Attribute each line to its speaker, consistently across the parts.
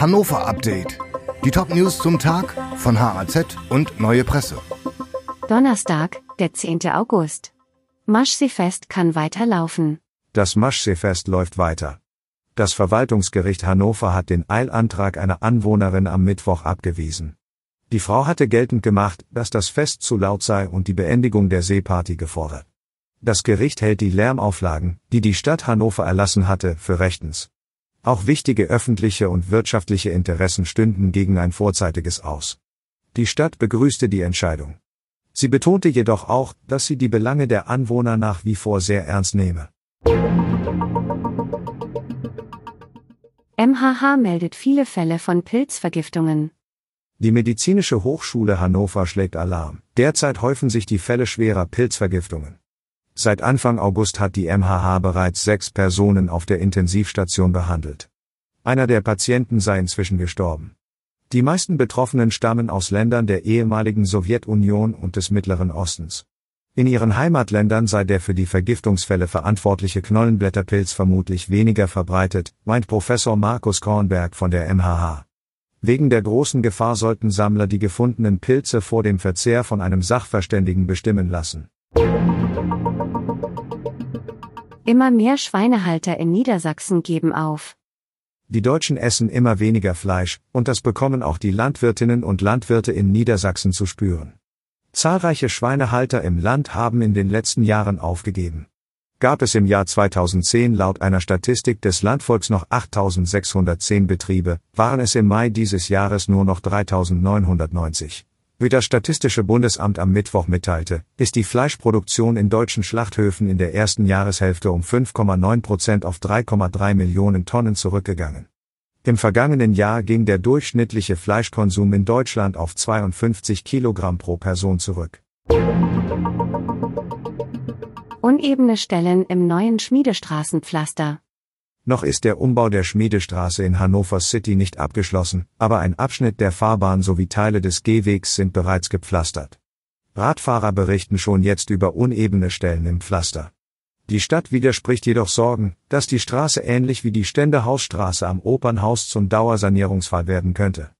Speaker 1: Hannover Update. Die Top-News zum Tag von HAZ und Neue Presse.
Speaker 2: Donnerstag, der 10. August. Maschseefest kann weiterlaufen.
Speaker 3: Das Maschseefest läuft weiter. Das Verwaltungsgericht Hannover hat den Eilantrag einer Anwohnerin am Mittwoch abgewiesen. Die Frau hatte geltend gemacht, dass das Fest zu laut sei und die Beendigung der Seeparty gefordert. Das Gericht hält die Lärmauflagen, die die Stadt Hannover erlassen hatte, für rechtens. Auch wichtige öffentliche und wirtschaftliche Interessen stünden gegen ein vorzeitiges aus. Die Stadt begrüßte die Entscheidung. Sie betonte jedoch auch, dass sie die Belange der Anwohner nach wie vor sehr ernst nehme.
Speaker 2: MHH meldet viele Fälle von Pilzvergiftungen.
Speaker 3: Die Medizinische Hochschule Hannover schlägt Alarm. Derzeit häufen sich die Fälle schwerer Pilzvergiftungen. Seit Anfang August hat die MHH bereits sechs Personen auf der Intensivstation behandelt. Einer der Patienten sei inzwischen gestorben. Die meisten Betroffenen stammen aus Ländern der ehemaligen Sowjetunion und des Mittleren Ostens. In ihren Heimatländern sei der für die Vergiftungsfälle verantwortliche Knollenblätterpilz vermutlich weniger verbreitet, meint Professor Markus Kornberg von der MHH. Wegen der großen Gefahr sollten Sammler die gefundenen Pilze vor dem Verzehr von einem Sachverständigen bestimmen lassen.
Speaker 2: Immer mehr Schweinehalter in Niedersachsen geben auf.
Speaker 3: Die Deutschen essen immer weniger Fleisch, und das bekommen auch die Landwirtinnen und Landwirte in Niedersachsen zu spüren. Zahlreiche Schweinehalter im Land haben in den letzten Jahren aufgegeben. Gab es im Jahr 2010 laut einer Statistik des Landvolks noch 8610 Betriebe, waren es im Mai dieses Jahres nur noch 3990. Wie das Statistische Bundesamt am Mittwoch mitteilte, ist die Fleischproduktion in deutschen Schlachthöfen in der ersten Jahreshälfte um 5,9 Prozent auf 3,3 Millionen Tonnen zurückgegangen. Im vergangenen Jahr ging der durchschnittliche Fleischkonsum in Deutschland auf 52 Kilogramm pro Person zurück.
Speaker 2: Unebene Stellen im neuen Schmiedestraßenpflaster.
Speaker 3: Noch ist der Umbau der Schmiedestraße in Hannover City nicht abgeschlossen, aber ein Abschnitt der Fahrbahn sowie Teile des Gehwegs sind bereits gepflastert. Radfahrer berichten schon jetzt über unebene Stellen im Pflaster. Die Stadt widerspricht jedoch Sorgen, dass die Straße ähnlich wie die Ständehausstraße am Opernhaus zum Dauersanierungsfall werden könnte.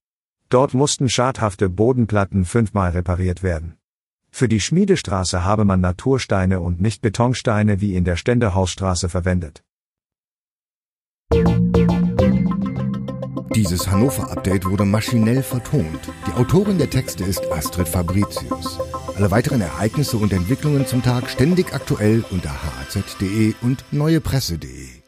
Speaker 3: Dort mussten schadhafte Bodenplatten fünfmal repariert werden. Für die Schmiedestraße habe man Natursteine und nicht Betonsteine wie in der Ständehausstraße verwendet.
Speaker 1: Dieses Hannover-Update wurde maschinell vertont. Die Autorin der Texte ist Astrid Fabricius. Alle weiteren Ereignisse und Entwicklungen zum Tag ständig aktuell unter haz.de und neuepresse.de.